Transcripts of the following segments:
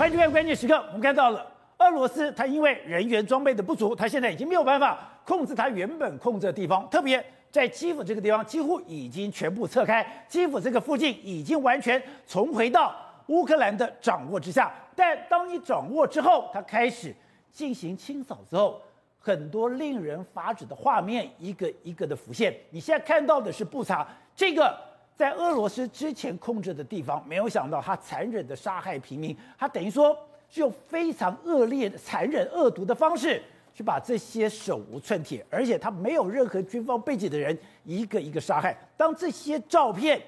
欢迎收看关键时刻。我们看到了俄罗斯，它因为人员装备的不足，它现在已经没有办法控制它原本控制的地方，特别在基辅这个地方，几乎已经全部撤开，基辅这个附近已经完全重回到乌克兰的掌握之下。但当你掌握之后，它开始进行清扫之后，很多令人发指的画面一个一个的浮现。你现在看到的是布查这个。在俄罗斯之前控制的地方，没有想到他残忍的杀害平民，他等于说是用非常恶劣、残忍、恶毒的方式去把这些手无寸铁，而且他没有任何军方背景的人一个一个杀害。当这些照片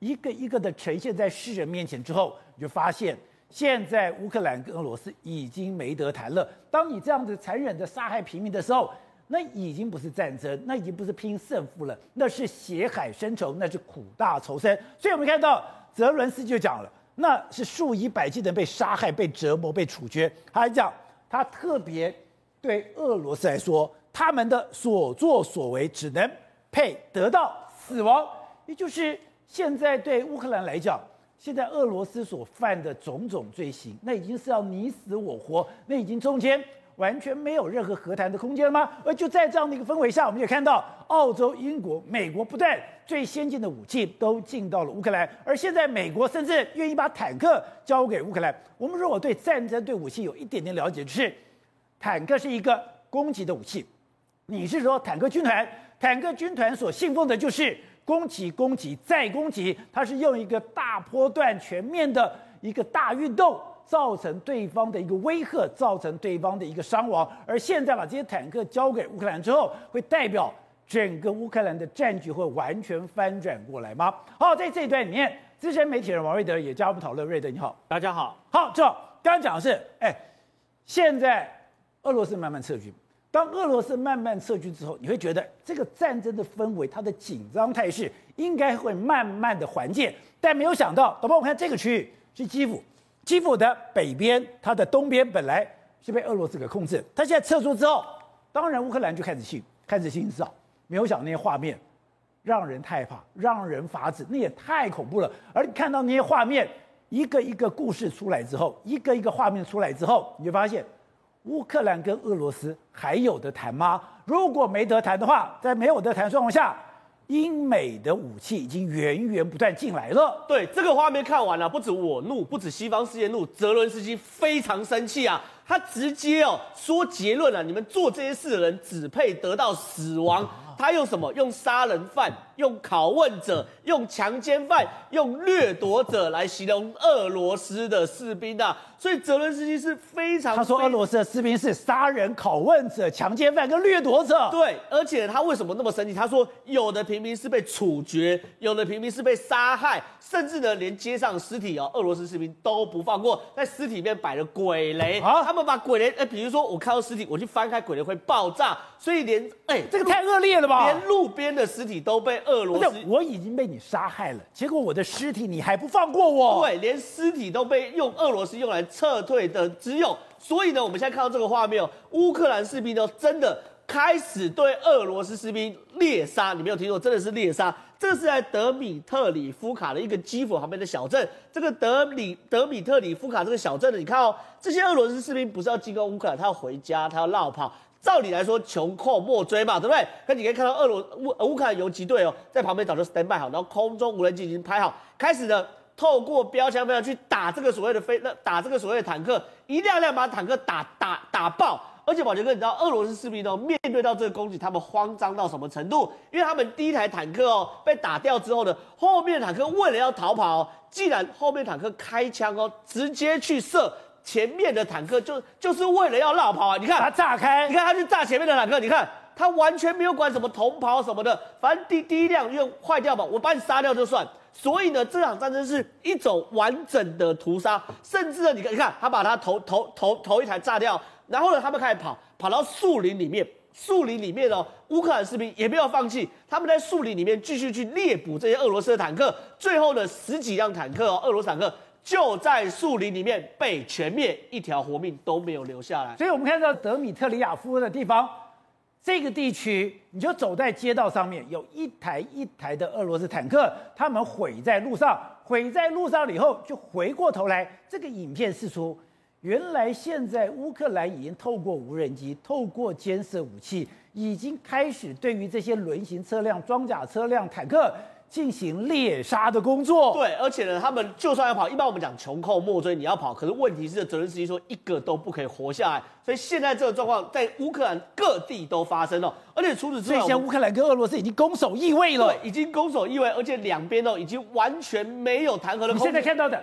一个一个的呈现在世人面前之后，你就发现现在乌克兰跟俄罗斯已经没得谈了。当你这样子残忍的杀害平民的时候，那已经不是战争，那已经不是拼胜负了，那是血海深仇，那是苦大仇深。所以我们看到泽伦斯就讲了，那是数以百计的人被杀害、被折磨、被处决。他还讲，他特别对俄罗斯来说，他们的所作所为只能配得到死亡。也就是现在对乌克兰来讲，现在俄罗斯所犯的种种罪行，那已经是要你死我活，那已经中间。完全没有任何和谈的空间了吗？而就在这样的一个氛围下，我们也看到澳洲、英国、美国不断最先进的武器都进到了乌克兰，而现在美国甚至愿意把坦克交给乌克兰。我们如果对战争、对武器有一点点了解，就是坦克是一个攻击的武器。你是说坦克军团？坦克军团所信奉的就是攻击、攻击再攻击，它是用一个大波段、全面的一个大运动。造成对方的一个威吓，造成对方的一个伤亡。而现在把这些坦克交给乌克兰之后，会代表整个乌克兰的战局会完全翻转过来吗？好，在这一段里面，资深媒体人王瑞德也加入讨论。瑞德，你好，大家好。好，这刚刚讲的是，哎，现在俄罗斯慢慢撤军。当俄罗斯慢慢撤军之后，你会觉得这个战争的氛围，它的紧张态势应该会慢慢的缓解。但没有想到，宝宝，我看这个区域是基辅。基辅的北边，它的东边本来是被俄罗斯给控制，它现在撤出之后，当然乌克兰就开始信，开始欣赏，没有想那些画面让人害怕，让人发指，那也太恐怖了。而你看到那些画面，一个一个故事出来之后，一个一个画面出来之后，你就发现乌克兰跟俄罗斯还有得谈吗？如果没得谈的话，在没有得谈状况下。英美的武器已经源源不断进来了。对，这个画面看完了，不止我怒，不止西方世界怒，泽伦斯基非常生气啊！他直接哦说结论了啊，你们做这些事的人只配得到死亡。他用什么？用杀人犯、用拷问者、用强奸犯、用掠夺者来形容俄罗斯的士兵啊！所以泽伦斯基是非常，他说俄罗斯的士兵是杀人、拷问者、强奸犯跟掠夺者。对，而且他为什么那么生气？他说有的平民是被处决，有的平民是被杀害，甚至呢连街上尸体哦，俄罗斯士兵都不放过，在尸体里面摆了鬼雷啊！他们把鬼雷，哎，比如说我看到尸体，我去翻开鬼雷会爆炸，所以连哎，这个太恶劣了吧？连路边的尸体都被俄罗斯，我已经被你杀害了，结果我的尸体你还不放过我？对，连尸体都被用俄罗斯用来。撤退的只有，所以呢，我们现在看到这个画面哦，乌克兰士兵呢真的开始对俄罗斯士兵猎杀，你没有听错，真的是猎杀。这是在德米特里夫卡的一个基辅旁边的小镇，这个德米德米特里夫卡这个小镇呢，你看哦，这些俄罗斯士兵不是要进攻乌克兰，他要回家，他要绕跑。照理来说，穷寇莫追嘛，对不对？可你可以看到俄罗乌乌克兰游击队哦，在旁边早就 stand by 好，然后空中无人机已经拍好，开始的。透过标枪标枪去打这个所谓的飞，那打这个所谓的坦克，一辆辆把坦克打打打爆。而且宝杰哥，你知道俄罗斯士兵哦，面对到这个攻击，他们慌张到什么程度？因为他们第一台坦克哦被打掉之后呢，后面坦克为了要逃跑，既然后面坦克开枪哦，直接去射前面的坦克，就就是为了要绕跑啊！你看他炸开，你看他去炸前面的坦克，你看他完全没有管什么同袍什么的，反正第第一辆用坏掉吧，我把你杀掉就算。所以呢，这场战争是一种完整的屠杀，甚至呢，你看，你看，他把他头头头头一台炸掉，然后呢，他们开始跑，跑到树林里面，树林里面哦，乌克兰士兵也没有放弃，他们在树林里面继续去猎捕这些俄罗斯的坦克，最后呢，十几辆坦克哦，俄罗斯坦克就在树林里面被全灭，一条活命都没有留下来。所以我们看到德米特里亚夫的地方。这个地区，你就走在街道上面，有一台一台的俄罗斯坦克，他们毁在路上，毁在路上了以后，就回过头来，这个影片释出，原来现在乌克兰已经透过无人机、透过监视武器，已经开始对于这些轮型车辆、装甲车辆、坦克。进行猎杀的工作，对，而且呢，他们就算要跑，一般我们讲穷寇莫追，你要跑，可是问题是，泽连斯基说一个都不可以活下来，所以现在这个状况在乌克兰各地都发生了，而且除此之外，现在乌克兰跟俄罗斯已经攻守易位了，对，已经攻守易位，而且两边都已经完全没有谈和的空间。你现在看到的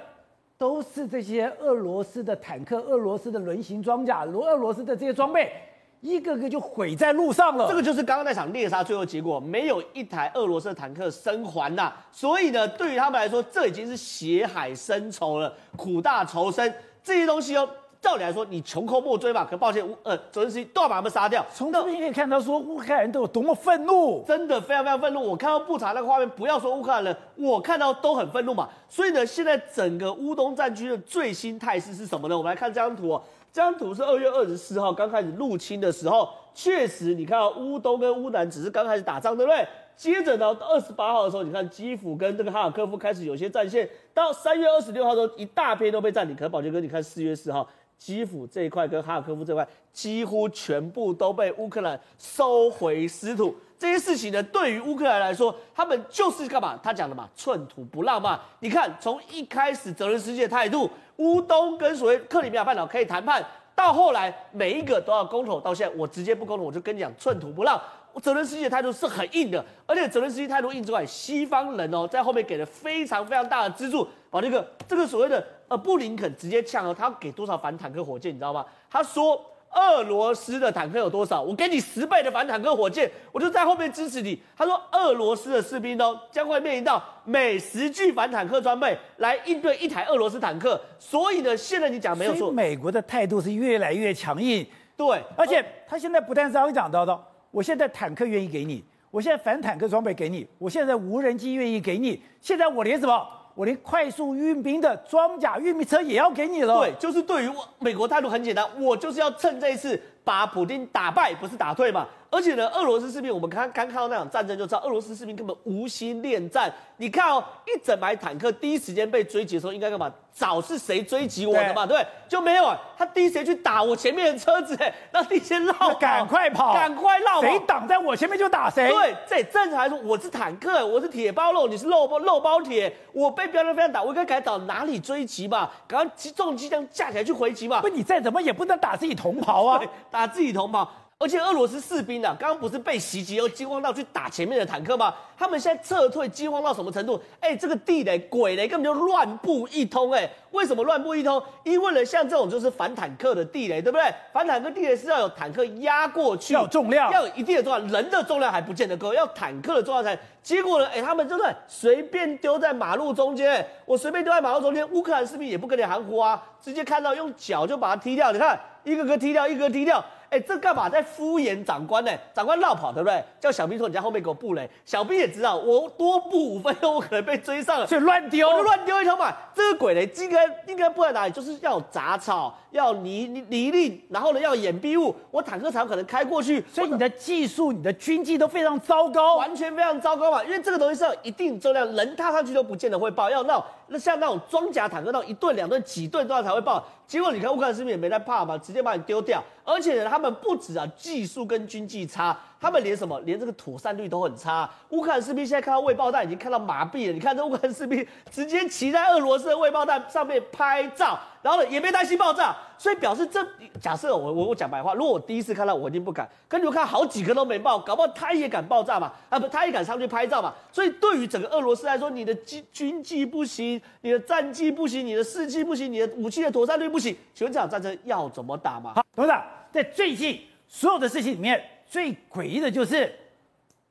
都是这些俄罗斯的坦克、俄罗斯的轮型装甲、俄罗斯的这些装备。一个个就毁在路上了。这个就是刚刚那场猎杀最后结果，没有一台俄罗斯的坦克生还呐。所以呢，对于他们来说，这已经是血海深仇了，苦大仇深。这些东西哦，照理来说，你穷寇莫追嘛。可抱歉，呃，泽连斯基都要把他们杀掉。从这边可以看到，说乌克兰人都有多么愤怒，真的非常非常愤怒。我看到布查那个画面，不要说乌克兰人，我看到都很愤怒嘛。所以呢，现在整个乌东战区的最新态势是什么呢？我们来看这张图哦。这张图是二月二十四号刚开始入侵的时候，确实你看到乌东跟乌南只是刚开始打仗，对不对？接着呢，二十八号的时候，你看基辅跟这个哈尔科夫开始有些战线，到三月二十六号的时候，一大片都被占领。可能宝杰哥，你看四月四号，基辅这一块跟哈尔科夫这块几乎全部都被乌克兰收回失土。这些事情呢，对于乌克兰来说，他们就是干嘛？他讲的嘛，寸土不让嘛。你看，从一开始泽连斯基的态度，乌东跟所谓克里米亚半岛可以谈判，到后来每一个都要公投，到现在我直接不公投，我就跟你讲寸土不让。泽连斯基的态度是很硬的，而且泽连斯基态度硬之外，西方人哦在后面给了非常非常大的资助。把这个这个所谓的呃布林肯直接呛了，他要给多少反坦克火箭，你知道吗？他说。俄罗斯的坦克有多少？我给你十倍的反坦克火箭，我就在后面支持你。他说，俄罗斯的士兵呢，将会面临到每十具反坦克装备来应对一台俄罗斯坦克。所以呢，现在你讲没有错，美国的态度是越来越强硬。对，而且他现在不但是刚刚讲到的，我现在坦克愿意给你，我现在反坦克装备给你，我现在无人机愿意给你，现在我连什么？我连快速运兵的装甲运兵车也要给你了。对，就是对于美国态度很简单，我就是要趁这一次把普京打败，不是打退嘛。而且呢，俄罗斯士兵，我们刚刚看到那场战争就知道，俄罗斯士兵根本无心恋战。你看哦，一整排坦克第一时间被追击的时候，应该干嘛？找是谁追击我的嘛？对，对，就没有啊。他第一时间去打我前面的车子，哎，那第一先绕，赶快跑，赶快绕，谁挡在我前面就打谁。对，这正常来说，我是坦克，我是铁包肉，你是肉包肉包铁，我被标准飞弹打，我应该改找哪里追击嘛？赶快重机枪架起来去回击嘛？不，你再怎么也不能打自己同袍啊，打自己同袍。而且俄罗斯士兵啊，刚刚不是被袭击又惊慌到去打前面的坦克吗？他们现在撤退惊慌到什么程度？哎，这个地雷、鬼雷根本就乱布一通！哎，为什么乱布一通？因为呢，像这种就是反坦克的地雷，对不对？反坦克地雷是要有坦克压过去，要有重量，要有一定的重量，人的重量还不见得够，要坦克的重量才。结果呢，哎，他们真的随便丢在马路中间，我随便丢在马路中间，乌克兰士兵也不跟你含糊啊，直接看到用脚就把它踢掉，你看一个个踢掉，一个个踢掉。哎，这干嘛在敷衍长官呢？长官绕跑，对不对？叫小兵说：“你在后面给我布雷。”小兵也知道，我多布五分钟，我可能被追上了，所以乱丢，我就乱丢一通嘛。这个鬼雷应该应该布在哪里？就是要杂草，要泥泥泥泞，然后呢要掩蔽物，我坦克才有可能开过去。所以你的技术、你的军纪都非常糟糕，完全非常糟糕嘛。因为这个东西是要一定重量，人踏上去都不见得会爆，要那种那像那种装甲坦克那种一顿两顿几顿都要才会爆。结果你看乌克兰士兵也没在怕嘛，直接把你丢掉。而且呢，他们不止啊技术跟经济差，他们连什么连这个妥善率都很差。乌克兰士兵现在看到未爆弹已经看到麻痹了。你看这 乌克兰士兵直接骑在俄罗斯的未爆弹上面拍照。然后呢，也没担心爆炸，所以表示这假设我我我讲白话，如果我第一次看到，我一定不敢。跟你们看好几个都没爆，搞不好他也敢爆炸嘛？啊不，他也敢上去拍照嘛？所以对于整个俄罗斯来说，你的军军纪不行，你的战绩不行，你的士气不行，你的武器的妥善率不行，请问这场战争要怎么打嘛？好，董事长，在最近所有的事情里面，最诡异的就是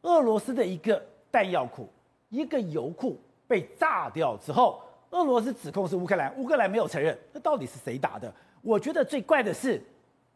俄罗斯的一个弹药库、一个油库被炸掉之后。俄罗斯指控是乌克兰，乌克兰没有承认，那到底是谁打的？我觉得最怪的是，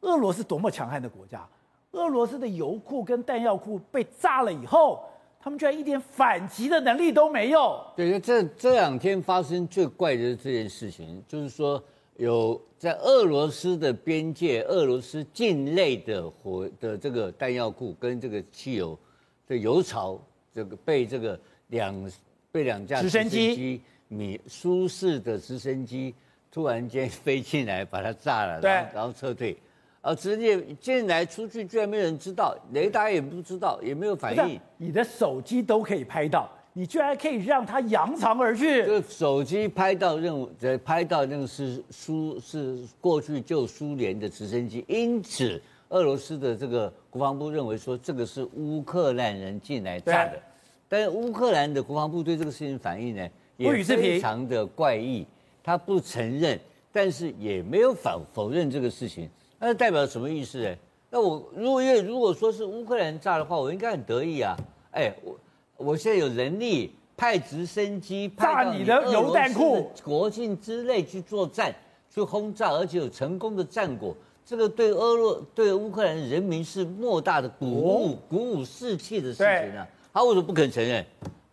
俄罗斯多么强悍的国家，俄罗斯的油库跟弹药库被炸了以后，他们居然一点反击的能力都没有。对，这这两天发生最怪的这件事情，就是说有在俄罗斯的边界、俄罗斯境内的火的这个弹药库跟这个汽油的油槽，这个被这个两被两架直升机。米舒适的直升机突然间飞进来把它炸了，对然后然后撤退，啊，直接进来出去居然没有人知道，雷达也不知道，也没有反应。你的手机都可以拍到，你居然可以让他扬长而去。这手机拍到任务，呃，拍到那个是苏是过去旧苏联的直升机，因此俄罗斯的这个国防部认为说这个是乌克兰人进来炸的。但是乌克兰的国防部对这个事情反应呢，也非常的怪异，他不承认，但是也没有否否认这个事情。那代表什么意思呢？那我如果因为如果说是乌克兰炸的话，我应该很得意啊！哎，我我现在有能力派直升机炸你的油弹库、国境之内去作战、去轰炸，而且有成功的战果，这个对俄罗对乌克兰人民是莫大的鼓舞、鼓舞士气的事情啊！他为什么不肯承认？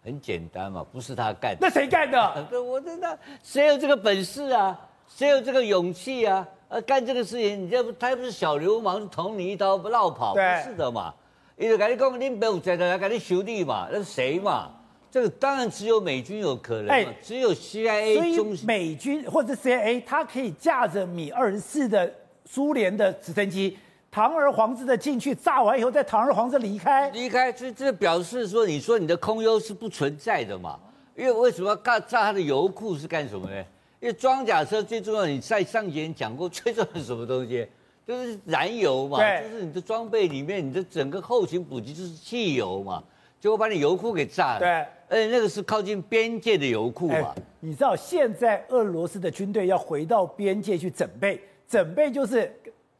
很简单嘛，不是他干的。那谁干的？对，我知道，谁有这个本事啊？谁有这个勇气啊？呃，干这个事情，你这不，他不是小流氓，捅你一刀不落跑，不是的嘛。因为跟你讲，你没有在这来跟你修理嘛，那是谁嘛？这个当然只有美军有可能嘛，欸、只有 CIA。所以美军或者 CIA，它可以驾着米二十四的苏联的直升机。堂而皇之的进去，炸完以后再堂而皇之离开，离开，这这表示说，你说你的空优是不存在的嘛？因为为什么要炸炸它的油库是干什么呢？因为装甲车最重要，你在上节讲过，最重要是什么东西？就是燃油嘛，就是你的装备里面，你的整个后勤补给就是汽油嘛，结果把你油库给炸了。对，而且那个是靠近边界的油库嘛。你知道现在俄罗斯的军队要回到边界去整备，整备就是。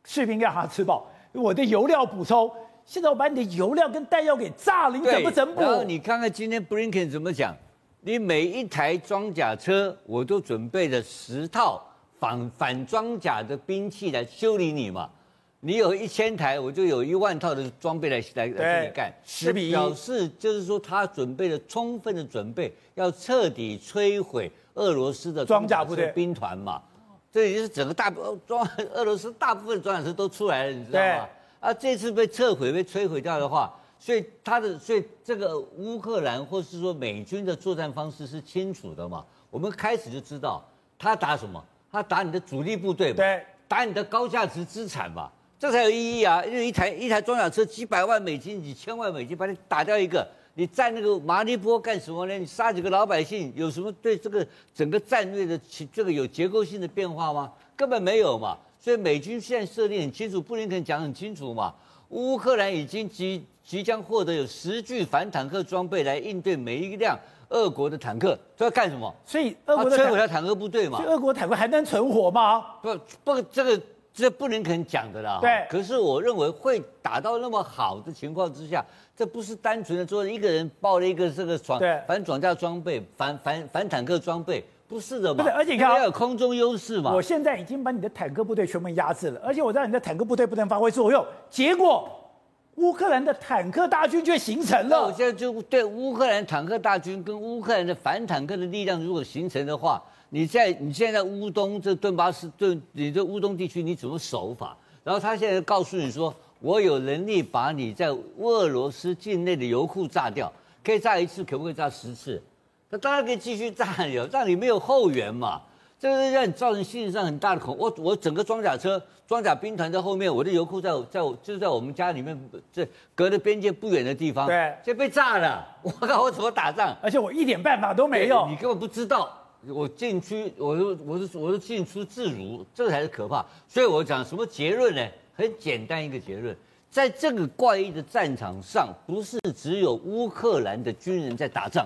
士兵让他吃饱，我的油料补充。现在我把你的油料跟弹药给炸了，你怎么整补？然后你看看今天 Blinken 怎么讲，你每一台装甲车，我都准备了十套反反装甲的兵器来修理你嘛。你有一千台，我就有一万套的装备来来来给你干。十比一，表示就是说他准备了充分的准备，要彻底摧毁俄罗斯的装甲部队兵团嘛。这已经是整个大部装俄罗斯大部分装甲师都出来了，你知道吗？啊，这次被撤毁、被摧毁掉的话，所以他的所以这个乌克兰或是说美军的作战方式是清楚的嘛？我们开始就知道他打什么，他打你的主力部队嘛，对，打你的高价值资产嘛，这才有意义啊！因为一台一台装甲车几百万美金、几千万美金把你打掉一个。你占那个马利波干什么呢？你杀几个老百姓有什么对这个整个战略的这个有结构性的变化吗？根本没有嘛。所以美军现在设定很清楚，布林肯讲很清楚嘛。乌克兰已经即即将获得有十具反坦克装备来应对每一辆俄国的坦克，这要干什么？所以俄国的摧毁了坦克部队嘛。所以俄国坦克还能存活吗？不不，这个这不能肯讲的啦。对。可是我认为会打到那么好的情况之下。这不是单纯的说一个人抱了一个这个装反装甲装备、反反反坦克装备，不是的嘛？不是，而且你看，要有空中优势嘛。我现在已经把你的坦克部队全部压制了，而且我让你的坦克部队不能发挥作用，结果乌克兰的坦克大军就形成了。我现在就对乌克兰坦克大军跟乌克兰的反坦克的力量如果形成的话，你在你现在乌东这顿巴斯顿，你这乌东地区你怎么守法？然后他现在告诉你说。我有能力把你在俄罗斯境内的油库炸掉，可以炸一次，可不可以炸十次？那当然可以继续炸有，让你没有后援嘛。这个让你造成心理上很大的恐。我我整个装甲车、装甲兵团在后面，我的油库在在就是在我们家里面，这隔着边界不远的地方，对，就被炸了。我靠，我怎么打仗？而且我一点办法都没有，你根本不知道。我禁区，我是我是我是进出自如，这个才是可怕。所以我讲什么结论呢？很简单一个结论，在这个怪异的战场上，不是只有乌克兰的军人在打仗，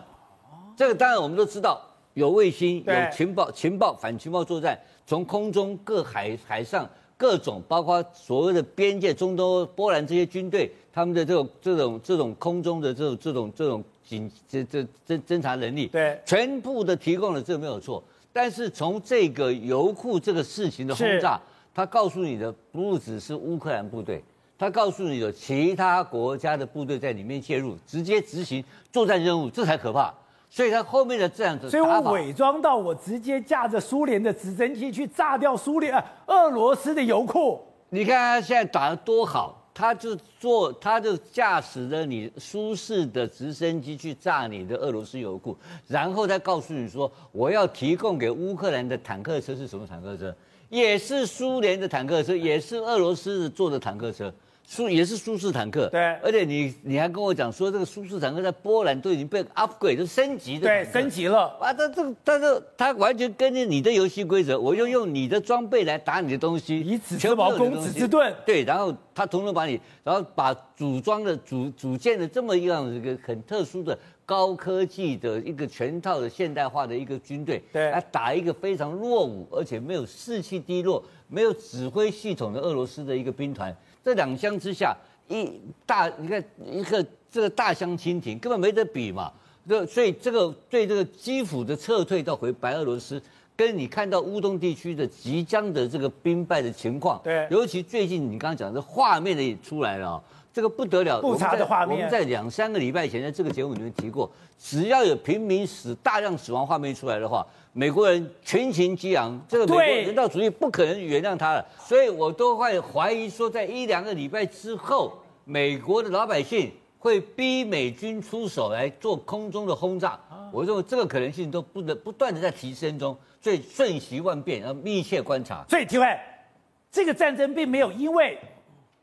这个当然我们都知道，有卫星、有情报、情报反情报作战，从空中、各海海上各种，包括所谓的边界、中东、波兰这些军队，他们的这种这种这种空中的这种这种这种警这这侦侦查能力，对，全部的提供了，这没有错。但是从这个油库这个事情的轰炸。他告诉你的不只是乌克兰部队，他告诉你有其他国家的部队在里面介入，直接执行作战任务，这才可怕。所以他后面的这样子，所以我伪装到我直接驾着苏联的直升机去炸掉苏联、俄罗斯的油库。你看他现在打得多好，他就坐，他就驾驶着你舒适的直升机去炸你的俄罗斯油库，然后再告诉你说，我要提供给乌克兰的坦克车是什么坦克车？也是苏联的坦克车，也是俄罗斯做的坦克车。苏也是苏式坦克，对，而且你你还跟我讲说，这个苏式坦克在波兰都已经被 upgrade 都升级的，对，升级了。啊！他这个，他这他完全跟着你的游戏规则，我就用你的装备来打你的东西，以子之矛攻子之盾，对，然后他统统把你，然后把组装的组组建的这么一样一个很特殊的高科技的一个全套的现代化的一个军队，对，来打一个非常落伍而且没有士气低落、没有指挥系统的俄罗斯的一个兵团。这两相之下，一大你看一个这个大相径庭，根本没得比嘛。这所以这个对这个基辅的撤退到回白俄罗斯，跟你看到乌东地区的即将的这个兵败的情况，对，尤其最近你刚刚讲的画面的也出来了，这个不得了，不差的画面。我们在两三个礼拜前在这个节目里面提过，只要有平民死、大量死亡画面出来的话。美国人群情激昂，这个美国人道主义不可能原谅他了，所以我都会怀疑说，在一两个礼拜之后，美国的老百姓会逼美军出手来做空中的轰炸。我认为这个可能性都不能不断的在提升中，所以瞬息万变，要密切观察。所以，提问这个战争并没有因为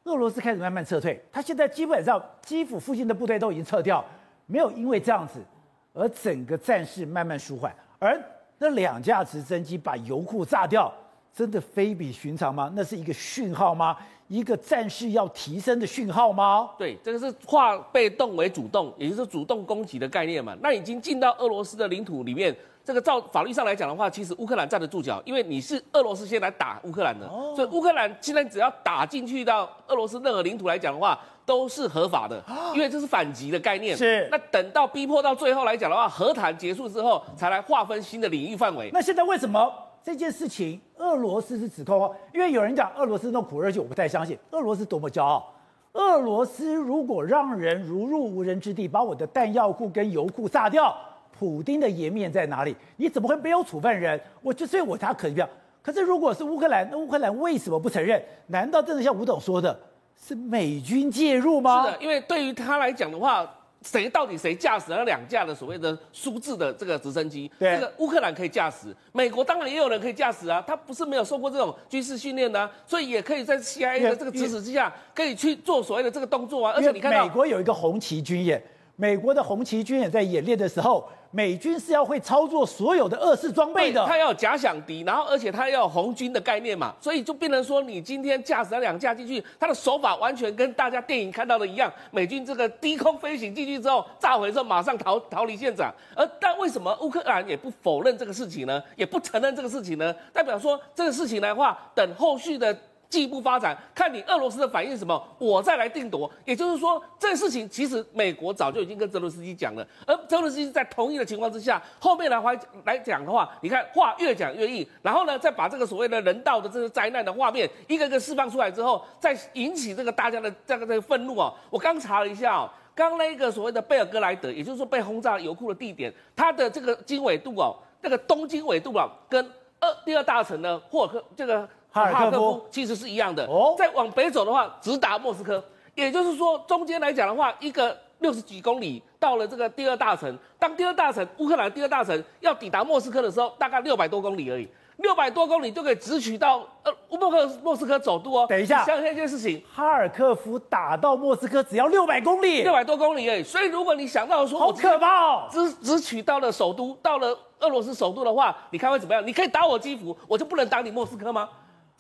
俄罗斯开始慢慢撤退，他现在基本上基辅附近的部队都已经撤掉，没有因为这样子而整个战事慢慢舒缓，而。那两架直升机把油库炸掉，真的非比寻常吗？那是一个讯号吗？一个战士要提升的讯号吗？对，这个是化被动为主动，也就是主动攻击的概念嘛。那已经进到俄罗斯的领土里面，这个照法律上来讲的话，其实乌克兰站得住脚，因为你是俄罗斯先来打乌克兰的，哦、所以乌克兰现在只要打进去到俄罗斯任何领土来讲的话。都是合法的，因为这是反击的概念。是，那等到逼迫到最后来讲的话，和谈结束之后，才来划分新的领域范围。那现在为什么这件事情俄罗斯是指控哦？因为有人讲俄罗斯那苦肉计，我不太相信。俄罗斯多么骄傲！俄罗斯如果让人如入无人之地，把我的弹药库跟油库炸掉，普丁的颜面在哪里？你怎么会没有处分人？我就所以我才可票。可是如果是乌克兰，那乌克兰为什么不承认？难道真的像吴董说的？是美军介入吗？是的，因为对于他来讲的话，谁到底谁驾驶了两架的所谓的苏制的这个直升机？对，这个乌克兰可以驾驶，美国当然也有人可以驾驶啊。他不是没有受过这种军事训练的、啊，所以也可以在 CIA 的这个指使之下，可以去做所谓的这个动作啊。而且你看到美国有一个红旗军演，美国的红旗军也在演练的时候。美军是要会操作所有的俄式装备的，他要假想敌，然后而且他要红军的概念嘛，所以就变成说，你今天驾驶了两架进去，他的手法完全跟大家电影看到的一样。美军这个低空飞行进去之后，炸毁之后马上逃逃离现场。而但为什么乌克兰也不否认这个事情呢？也不承认这个事情呢？代表说这个事情的话，等后续的。进一步发展，看你俄罗斯的反应什么，我再来定夺。也就是说，这事情其实美国早就已经跟泽伦斯基讲了，而泽伦斯基在同意的情况之下，后面来话来讲的话，你看话越讲越硬，然后呢，再把这个所谓的人道的这个灾难的画面一个个释放出来之后，再引起这个大家的这个这个愤怒哦。我刚查了一下哦，刚那个所谓的贝尔格莱德，也就是说被轰炸油库的地点，它的这个经纬度哦，这个东经纬度啊，跟二第二大城的霍尔克这个。哈尔科夫其实是一样的，再往北走的话，直达莫斯科。也就是说，中间来讲的话，一个六十几公里到了这个第二大城。当第二大城乌克兰第二大城要抵达莫斯科的时候，大概六百多公里而已。六百多公里就可以直取到呃乌莫克莫斯科首都哦。等一下，想想一件事情，哈尔科夫打到莫斯科只要六百公里，六百多公里而已。所以如果你想到说，好可怕哦，直直取到了首都，到了俄罗斯首都的话，你看会怎么样？你可以打我基辅，我就不能打你莫斯科吗？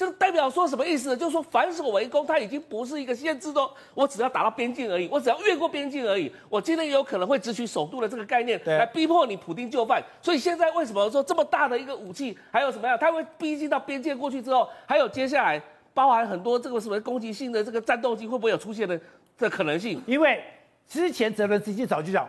这代表说什么意思呢？就是说反守为攻，它已经不是一个限制的，我只要打到边境而已，我只要越过边境而已，我今天也有可能会直取首都的这个概念，来逼迫你普丁就范。所以现在为什么说这么大的一个武器，还有什么样？它会逼近到边界过去之后，还有接下来包含很多这个什么攻击性的这个战斗机会不会有出现的这可能性？因为之前泽伦斯基早就讲，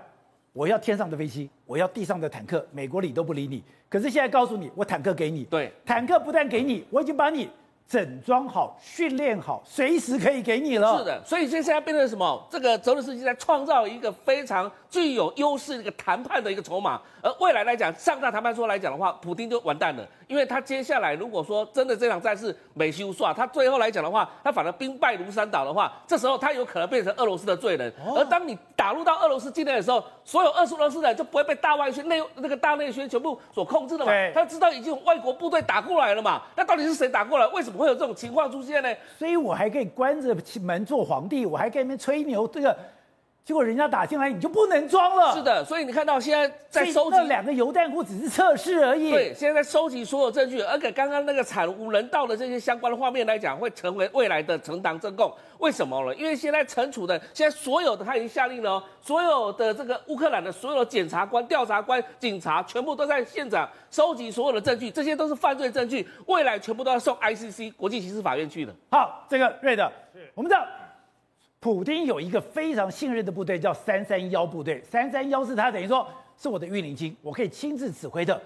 我要天上的飞机，我要地上的坦克，美国理都不理你。可是现在告诉你，我坦克给你，对，坦克不但给你，我已经把你。整装好、训练好，随时可以给你了。是的，所以现在变成什么？这个泽伦斯基在创造一个非常具有优势的一个谈判的一个筹码。而未来来讲，上大谈判桌来讲的话，普京就完蛋了，因为他接下来如果说真的这场战事没修算，他最后来讲的话，他反而兵败如山倒的话，这时候他有可能变成俄罗斯的罪人。而当你打入到俄罗斯境内的时候，所有俄罗斯人就不会被大外宣内那个大内宣全部所控制了嘛？他知道已经有外国部队打过来了嘛？那到底是谁打过来？为什么？会有这种情况出现呢？所以我还可以关着门做皇帝，我还可以那边吹牛。这个结果人家打进来，你就不能装了。是的，所以你看到现在在收集那两个油弹库只是测试而已。对，现在在收集所有证据，而且刚刚那个惨无人道的这些相关的画面来讲，会成为未来的呈堂证供。为什么呢？因为现在惩处的现在所有的他已经下令了，哦所有的这个乌克兰的所有的检察官、调查官、警察，全部都在现场收集所有的证据，这些都是犯罪证据，未来全部都要送 ICC 国际刑事法院去的。好，这个瑞德，我们知道。普丁有一个非常信任的部队，叫三三幺部队。三三幺是他等于说是我的御林军，我可以亲自指挥的。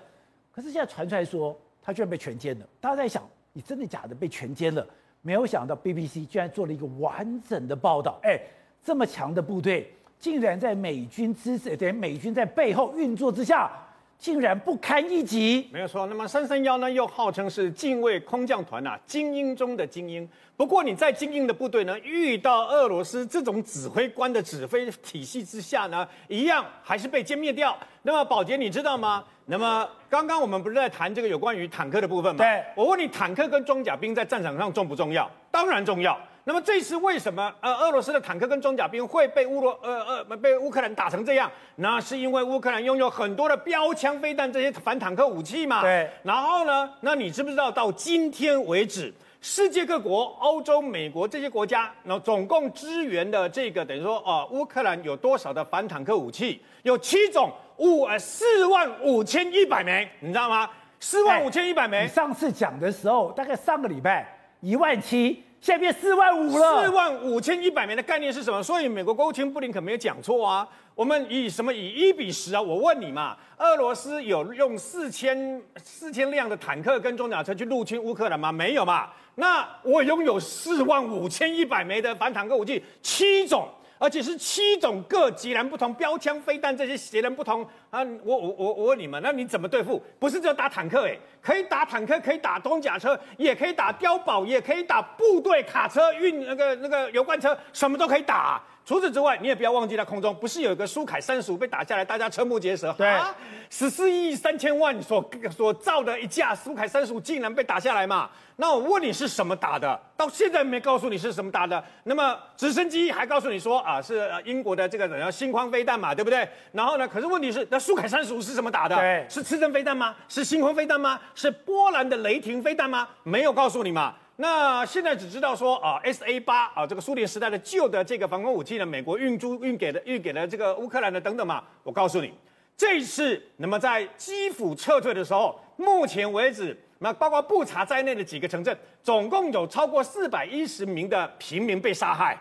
可是现在传出来说，他居然被全歼了。大家在想，你真的假的被全歼了？没有想到 BBC 居然做了一个完整的报道。哎，这么强的部队，竟然在美军支持，等于美军在背后运作之下。竟然不堪一击，没有错。那么三三幺呢，又号称是近卫空降团啊，精英中的精英。不过你在精英的部队呢，遇到俄罗斯这种指挥官的指挥体系之下呢，一样还是被歼灭掉。那么宝杰，你知道吗？那么刚刚我们不是在谈这个有关于坦克的部分吗？对，我问你，坦克跟装甲兵在战场上重不重要？当然重要。那么这次为什么呃俄罗斯的坦克跟装甲兵会被乌罗呃呃被乌克兰打成这样？那是因为乌克兰拥有很多的标枪飞弹这些反坦克武器嘛？对。然后呢？那你知不知道到今天为止，世界各国、欧洲、美国这些国家，那总共支援的这个等于说啊、呃，乌克兰有多少的反坦克武器？有七种五呃四万五千一百枚，你知道吗？四万五千一百枚。你上次讲的时候，大概上个礼拜一万七。现在变四万五了，四万五千一百枚的概念是什么？所以美国国务卿布林肯没有讲错啊。我们以什么以一比十啊？我问你嘛，俄罗斯有用四千四千辆的坦克跟装甲车去入侵乌克兰吗？没有嘛。那我拥有四万五千一百枚的反坦克武器，七种。而且是七种各截然不同标枪飞弹，这些截然不同啊！我我我我问你们，那你怎么对付？不是只有打坦克诶，可以打坦克，可以打装甲车，也可以打碉堡，也可以打部队卡车运那个那个油罐车，什么都可以打。除此之外，你也不要忘记在空中不是有一个苏凯三十五被打下来，大家瞠目结舌。对，十四亿三千万所所造的一架苏凯三十五竟然被打下来嘛？那我问你是什么打的？到现在没告诉你是什么打的。那么直升机还告诉你说啊，是英国的这个叫星空飞弹嘛，对不对？然后呢，可是问题是那苏凯三十五是什么打的？对，是刺针飞弹吗？是星空飞弹吗？是波兰的雷霆飞弹吗？没有告诉你嘛。那现在只知道说啊，S A 八啊，这个苏联时代的旧的这个防空武器呢，美国运输运给了运给了这个乌克兰的等等嘛。我告诉你，这一次那么在基辅撤退的时候，目前为止，那包括布查在内的几个城镇，总共有超过四百一十名的平民被杀害。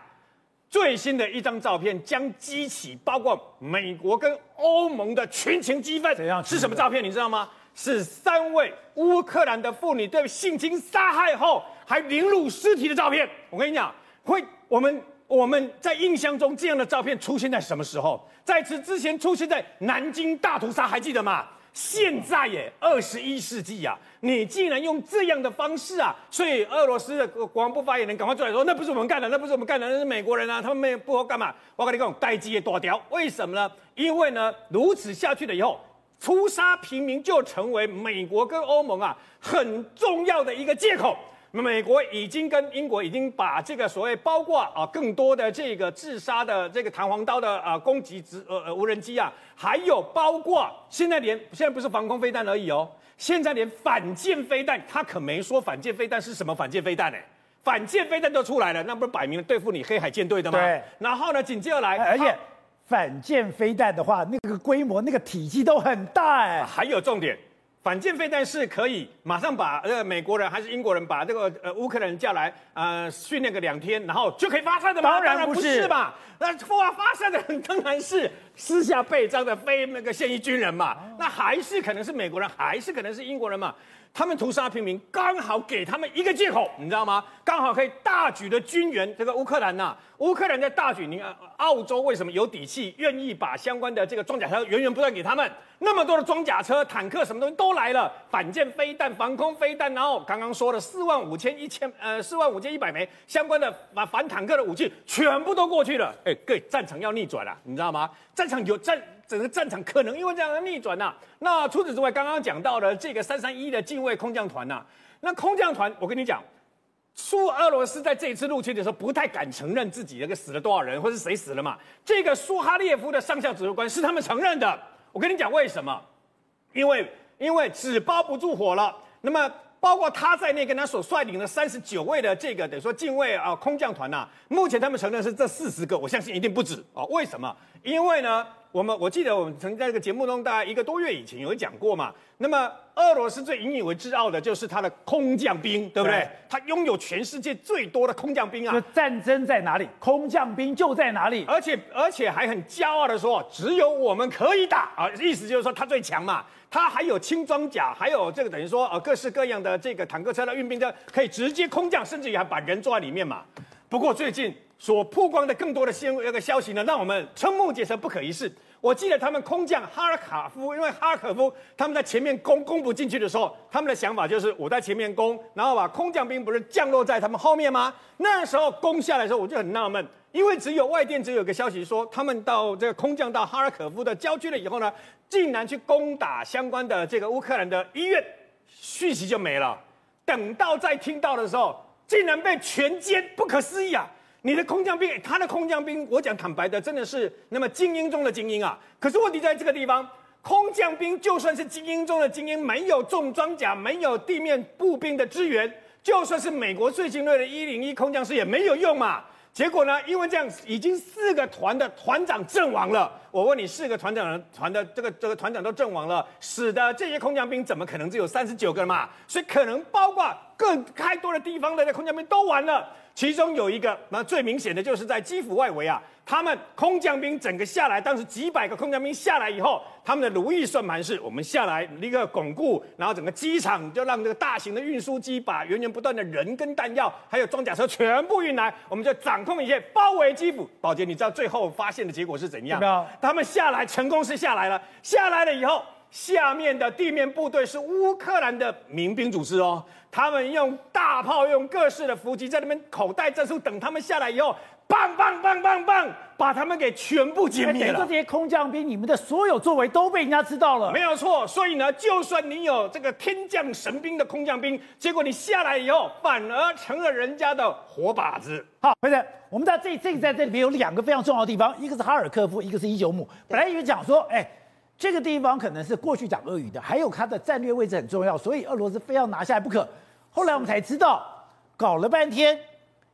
最新的一张照片将激起包括美国跟欧盟的群情激愤。怎样？是什么照片？你知道吗？是三位乌克兰的妇女被性侵杀害后。还凌辱尸体的照片，我跟你讲，会我们我们在印象中这样的照片出现在什么时候？在此之前出现在南京大屠杀，还记得吗？现在耶，二十一世纪呀，你竟然用这样的方式啊！所以俄罗斯的国防部发言人赶快出来说，那不是我们干的，那不是我们干的，那是美国人啊，他们不好干嘛？我跟你讲，待机也多掉，为什么呢？因为呢，如此下去了以后，屠杀平民就成为美国跟欧盟啊很重要的一个借口。美国已经跟英国已经把这个所谓包括啊更多的这个自杀的这个弹簧刀的啊攻击直呃呃无人机啊，还有包括现在连现在不是防空飞弹而已哦，现在连反舰飞弹，他可没说反舰飞弹是什么反舰飞弹呢？反舰飞弹都出来了，那不是摆明了对付你黑海舰队的吗？对。然后呢，紧接着来，而且反舰飞弹的话，那个规模、那个体积都很大哎。还有重点。反舰飞弹是可以马上把呃美国人还是英国人把这个呃乌克兰人叫来呃训练个两天，然后就可以发射的吗？当然不是吧？那发发射的人当然是私下备赃的非那个现役军人嘛。那还是可能是美国人，还是可能是英国人嘛？他们屠杀平民，刚好给他们一个借口，你知道吗？刚好可以大举的军援这个乌克兰呐、乌克兰在大举，你看澳洲为什么有底气，愿意把相关的这个装甲车源源不断给他们？那么多的装甲车、坦克，什么东西都来了，反舰飞弹、防空飞弹，然后刚刚说的四万五千一千呃四万五千一百枚相关的反反坦克的武器，全部都过去了。哎，各位，战场要逆转了、你知道吗？战场有战。整个战场可能因为这样的逆转呐、那除此之外，刚刚讲到的这个三三一的近卫空降团呐、那空降团，我跟你讲，苏俄罗斯在这一次入侵的时候，不太敢承认自己那个死了多少人，或是谁死了嘛。这个苏哈列夫的上校指挥官是他们承认的。我跟你讲为什么？因为因为纸包不住火了。那么包括他在内，跟他所率领的三十九位的这个等于说近卫啊空降团呐、啊，目前他们承认是这四十个，我相信一定不止啊。为什么？因为呢？我们我记得我们曾经在这个节目中，大概一个多月以前有讲过嘛。那么俄罗斯最引以为自傲的就是他的空降兵，对不对？他拥有全世界最多的空降兵啊！战争在哪里，空降兵就在哪里。而且而且还很骄傲的说，只有我们可以打啊！意思就是说他最强嘛。它还有轻装甲，还有这个等于说呃各式各样的这个坦克车的运兵车，可以直接空降，甚至于还把人坐在里面嘛。不过最近所曝光的更多的新那个消息呢，让我们瞠目结舌，不可一世。我记得他们空降哈尔卡夫，因为哈尔卡夫他们在前面攻攻不进去的时候，他们的想法就是我在前面攻，然后把空降兵不是降落在他们后面吗？那时候攻下来的时候，我就很纳闷，因为只有外电只有个消息说，他们到这个空降到哈尔卡夫的郊区了以后呢，竟然去攻打相关的这个乌克兰的医院，讯息就没了。等到再听到的时候，竟然被全歼，不可思议啊！你的空降兵，他的空降兵，我讲坦白的，真的是那么精英中的精英啊！可是问题在这个地方，空降兵就算是精英中的精英，没有重装甲，没有地面步兵的支援，就算是美国最精锐的一零一空降师也没有用嘛。结果呢，因为这样已经四个团的团长阵亡了。我问你，四个团长团的这个这个团长都阵亡了，使得这些空降兵怎么可能只有三十九个嘛？所以可能包括更开多的地方的空降兵都完了。其中有一个，那最明显的就是在基辅外围啊，他们空降兵整个下来，当时几百个空降兵下来以后，他们的如意算盘是：我们下来立刻巩固，然后整个机场就让这个大型的运输机把源源不断的人跟弹药，还有装甲车全部运来，我们就掌控一切，包围基辅。宝杰，你知道最后发现的结果是怎样？他们下来成功是下来了，下来了以后。下面的地面部队是乌克兰的民兵组织哦，他们用大炮，用各式的伏击，在那边口袋战术，等他们下来以后，棒棒棒棒棒，把他们给全部歼灭了。这些空降兵，你们的所有作为都被人家知道了。没有错，所以呢，就算你有这个天降神兵的空降兵，结果你下来以后，反而成了人家的活靶子。好，回来，我们在这这在这里边有两个非常重要的地方，一个是哈尔科夫，一个是伊久姆。本来有讲说，哎。这个地方可能是过去讲俄语的，还有它的战略位置很重要，所以俄罗斯非要拿下来不可。后来我们才知道，搞了半天，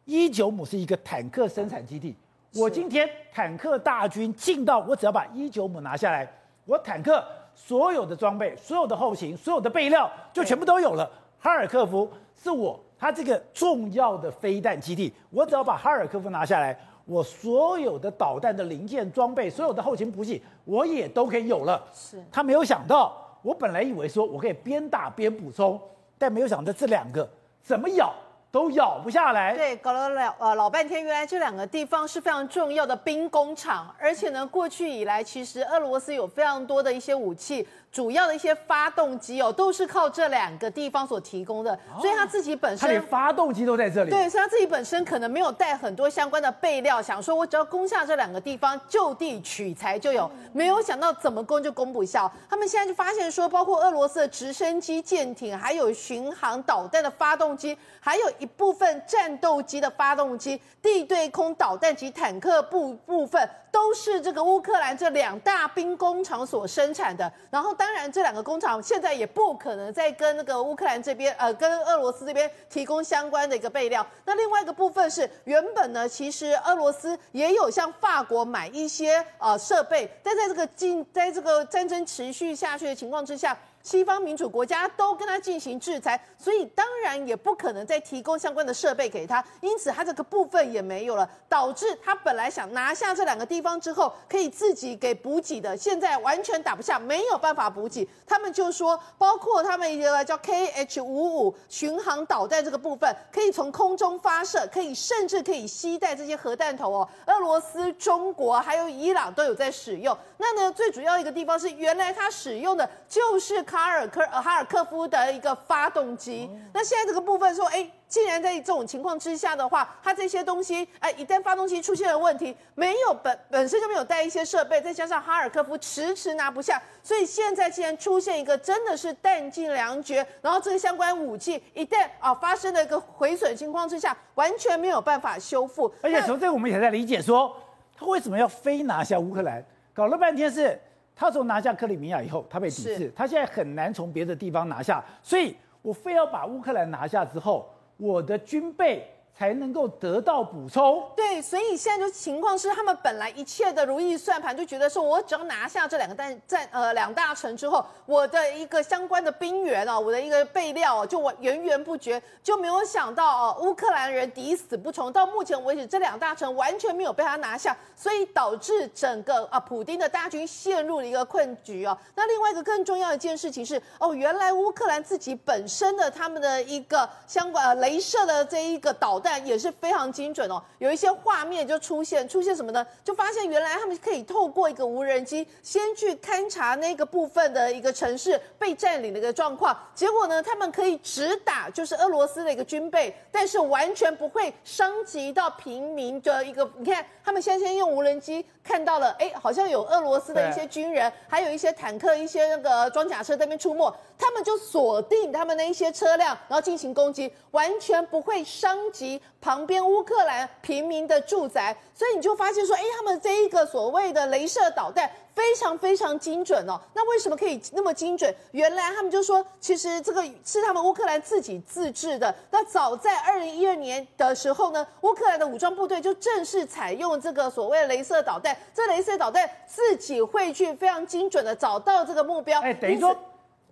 伊久姆是一个坦克生产基地。我今天坦克大军进到，我只要把伊久姆拿下来，我坦克所有的装备、所有的后勤、所有的备料就全部都有了。哈尔科夫是我它这个重要的飞弹基地，我只要把哈尔科夫拿下来。我所有的导弹的零件装备，所有的后勤补给，我也都可以有了。是他没有想到，我本来以为说我可以边打边补充，但没有想到这两个怎么咬都咬不下来。对，搞了老呃老半天，原来这两个地方是非常重要的兵工厂，而且呢，过去以来其实俄罗斯有非常多的一些武器。主要的一些发动机哦，都是靠这两个地方所提供的，所以他自己本身，他连发动机都在这里。对，所以他自己本身可能没有带很多相关的备料，想说我只要攻下这两个地方，就地取材就有，没有想到怎么攻就攻不下。他们现在就发现说，包括俄罗斯的直升机、舰艇，还有巡航导弹的发动机，还有一部分战斗机的发动机、地对空导弹及坦克部部分，都是这个乌克兰这两大兵工厂所生产的。然后。当然，这两个工厂现在也不可能再跟那个乌克兰这边，呃，跟俄罗斯这边提供相关的一个备料。那另外一个部分是，原本呢，其实俄罗斯也有向法国买一些呃设备，但在这个进，在这个战争持续下去的情况之下。西方民主国家都跟他进行制裁，所以当然也不可能再提供相关的设备给他，因此他这个部分也没有了，导致他本来想拿下这两个地方之后可以自己给补给的，现在完全打不下，没有办法补给。他们就说，包括他们一个叫 KH 五五巡航导弹这个部分，可以从空中发射，可以甚至可以携带这些核弹头哦。俄罗斯、中国还有伊朗都有在使用。那呢，最主要一个地方是，原来他使用的就是卡尔科呃哈尔科夫的一个发动机。那现在这个部分说，哎。既然在这种情况之下的话，它这些东西，哎，一旦发动机出现了问题，没有本本身就没有带一些设备，再加上哈尔科夫迟迟拿不下，所以现在既然出现一个真的是弹尽粮绝，然后这个相关武器一旦啊发生了一个毁损情况之下，完全没有办法修复。而且从这个我们也在理解说，他为什么要非拿下乌克兰？搞了半天是，他从拿下克里米亚以后，他被抵制，他现在很难从别的地方拿下，所以我非要把乌克兰拿下之后。我的军备。才能够得到补充。对，所以现在就情况是，他们本来一切的如意算盘，就觉得说，我只要拿下这两个弹战呃两大城之后，我的一个相关的兵员啊，我的一个备料啊，就源源不绝，就没有想到哦，乌克兰人抵死不从。到目前为止，这两大城完全没有被他拿下，所以导致整个啊普丁的大军陷入了一个困局哦。那另外一个更重要的一件事情是，哦，原来乌克兰自己本身的他们的一个相关呃雷射的这一个导弹。也是非常精准哦，有一些画面就出现，出现什么呢？就发现原来他们可以透过一个无人机先去勘察那个部分的一个城市被占领的一个状况，结果呢，他们可以直打就是俄罗斯的一个军备，但是完全不会伤及到平民的一个。你看，他们先先用无人机看到了，哎，好像有俄罗斯的一些军人，还有一些坦克、一些那个装甲车在那边出没，他们就锁定他们那一些车辆，然后进行攻击，完全不会伤及。旁边乌克兰平民的住宅，所以你就发现说，哎，他们这一个所谓的镭射导弹非常非常精准哦。那为什么可以那么精准？原来他们就说，其实这个是他们乌克兰自己自制的。那早在二零一二年的时候呢，乌克兰的武装部队就正式采用这个所谓的镭射导弹。这镭射导弹自己会去非常精准的找到这个目标。哎，等于说。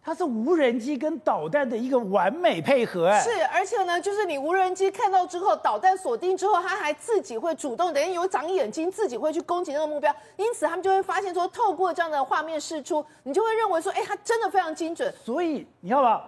它是无人机跟导弹的一个完美配合，哎，是，而且呢，就是你无人机看到之后，导弹锁定之后，它还自己会主动，等于有长眼睛，自己会去攻击那个目标，因此他们就会发现说，透过这样的画面释出，你就会认为说，哎，它真的非常精准。所以你看吧，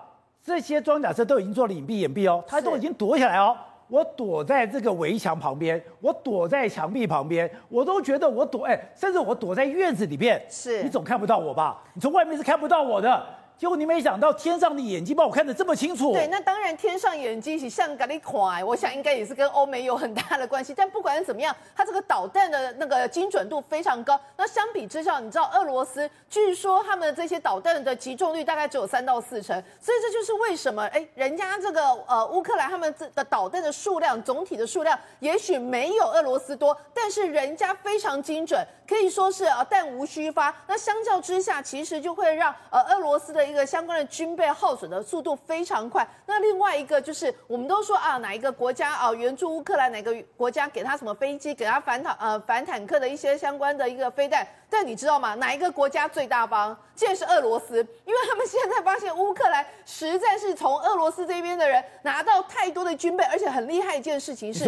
这些装甲车都已经做了隐蔽掩蔽哦，它都已经躲起来哦，我躲在这个围墙旁边，我躲在墙壁旁边，我都觉得我躲，哎，甚至我躲在院子里面，是，你总看不到我吧？你从外面是看不到我的。结果你没想到天上的眼睛把我看得这么清楚。对，那当然天上眼睛是像咖喱块，我想应该也是跟欧美有很大的关系。但不管怎么样，它这个导弹的那个精准度非常高。那相比之下，你知道俄罗斯据说他们这些导弹的击中率大概只有三到四成，所以这就是为什么哎，人家这个呃乌克兰他们的导弹的数量总体的数量也许没有俄罗斯多，但是人家非常精准，可以说是呃弹无虚发。那相较之下，其实就会让呃俄罗斯的。一个相关的军备耗损的速度非常快。那另外一个就是，我们都说啊，哪一个国家啊援助乌克兰，哪个国家给他什么飞机，给他反坦呃反坦克的一些相关的一个飞弹。但你知道吗？哪一个国家最大方？竟然是俄罗斯，因为他们现在发现乌克兰实在是从俄罗斯这边的人拿到太多的军备，而且很厉害一件事情是。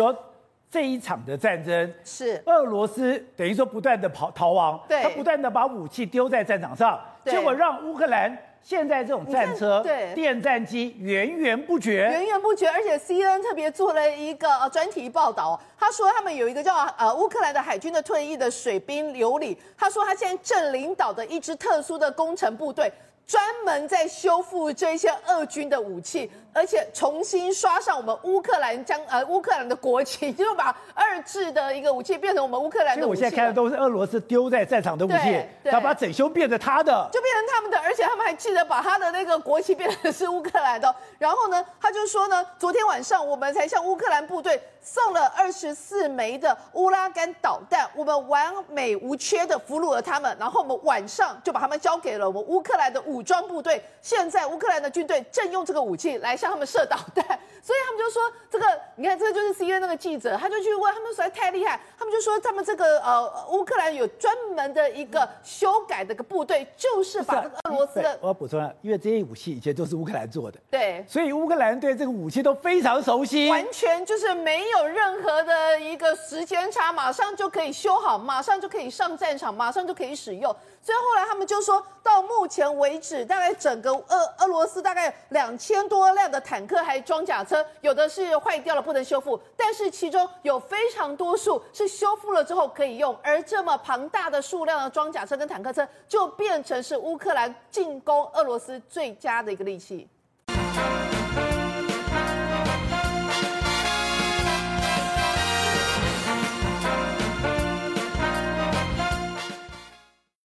这一场的战争是俄罗斯等于说不断的跑逃亡，对，他不断的把武器丢在战场上，结果让乌克兰现在这种战车、对电战机源源不绝，源源不绝。而且 CNN 特别做了一个专题报道，他说他们有一个叫呃乌克兰的海军的退役的水兵刘里，他说他现在正领导的一支特殊的工程部队。专门在修复这些俄军的武器，而且重新刷上我们乌克兰将呃乌克兰的国旗，就是把二制的一个武器变成我们乌克兰的武器。所以我现在看的都是俄罗斯丢在战场的武器，他把整修变成他的，就变成他们的，而且他们还记得把他的那个国旗变成是乌克兰的。然后呢，他就说呢，昨天晚上我们才向乌克兰部队送了二十四枚的乌拉干导弹，我们完美无缺的俘虏了他们，然后我们晚上就把他们交给了我们乌克兰的武。武装部队。现在乌克兰的军队正用这个武器来向他们射导弹，所以他们就说这个，你看这个就是 CNN 那个记者，他就去问他们实在太厉害，他们就说他们这个呃乌克兰有专门的一个修改的一个部队，就是把这个俄罗斯的。我要补充啊，因为这些武器以前都是乌克兰做的，对，所以乌克兰对这个武器都非常熟悉，完全就是没有任何的一个时间差，马上就可以修好，马上就可以上战场，马上就可以使用。所以后来他们就说到目前为止，大概整个俄俄罗斯大概两千多辆的坦克还装甲车，有的是坏掉了不能修复，但是其中有非常多数是修复了之后可以用，而这么庞大的数量的装甲车跟坦克车，就变成是乌克兰进攻俄罗斯最佳的一个利器。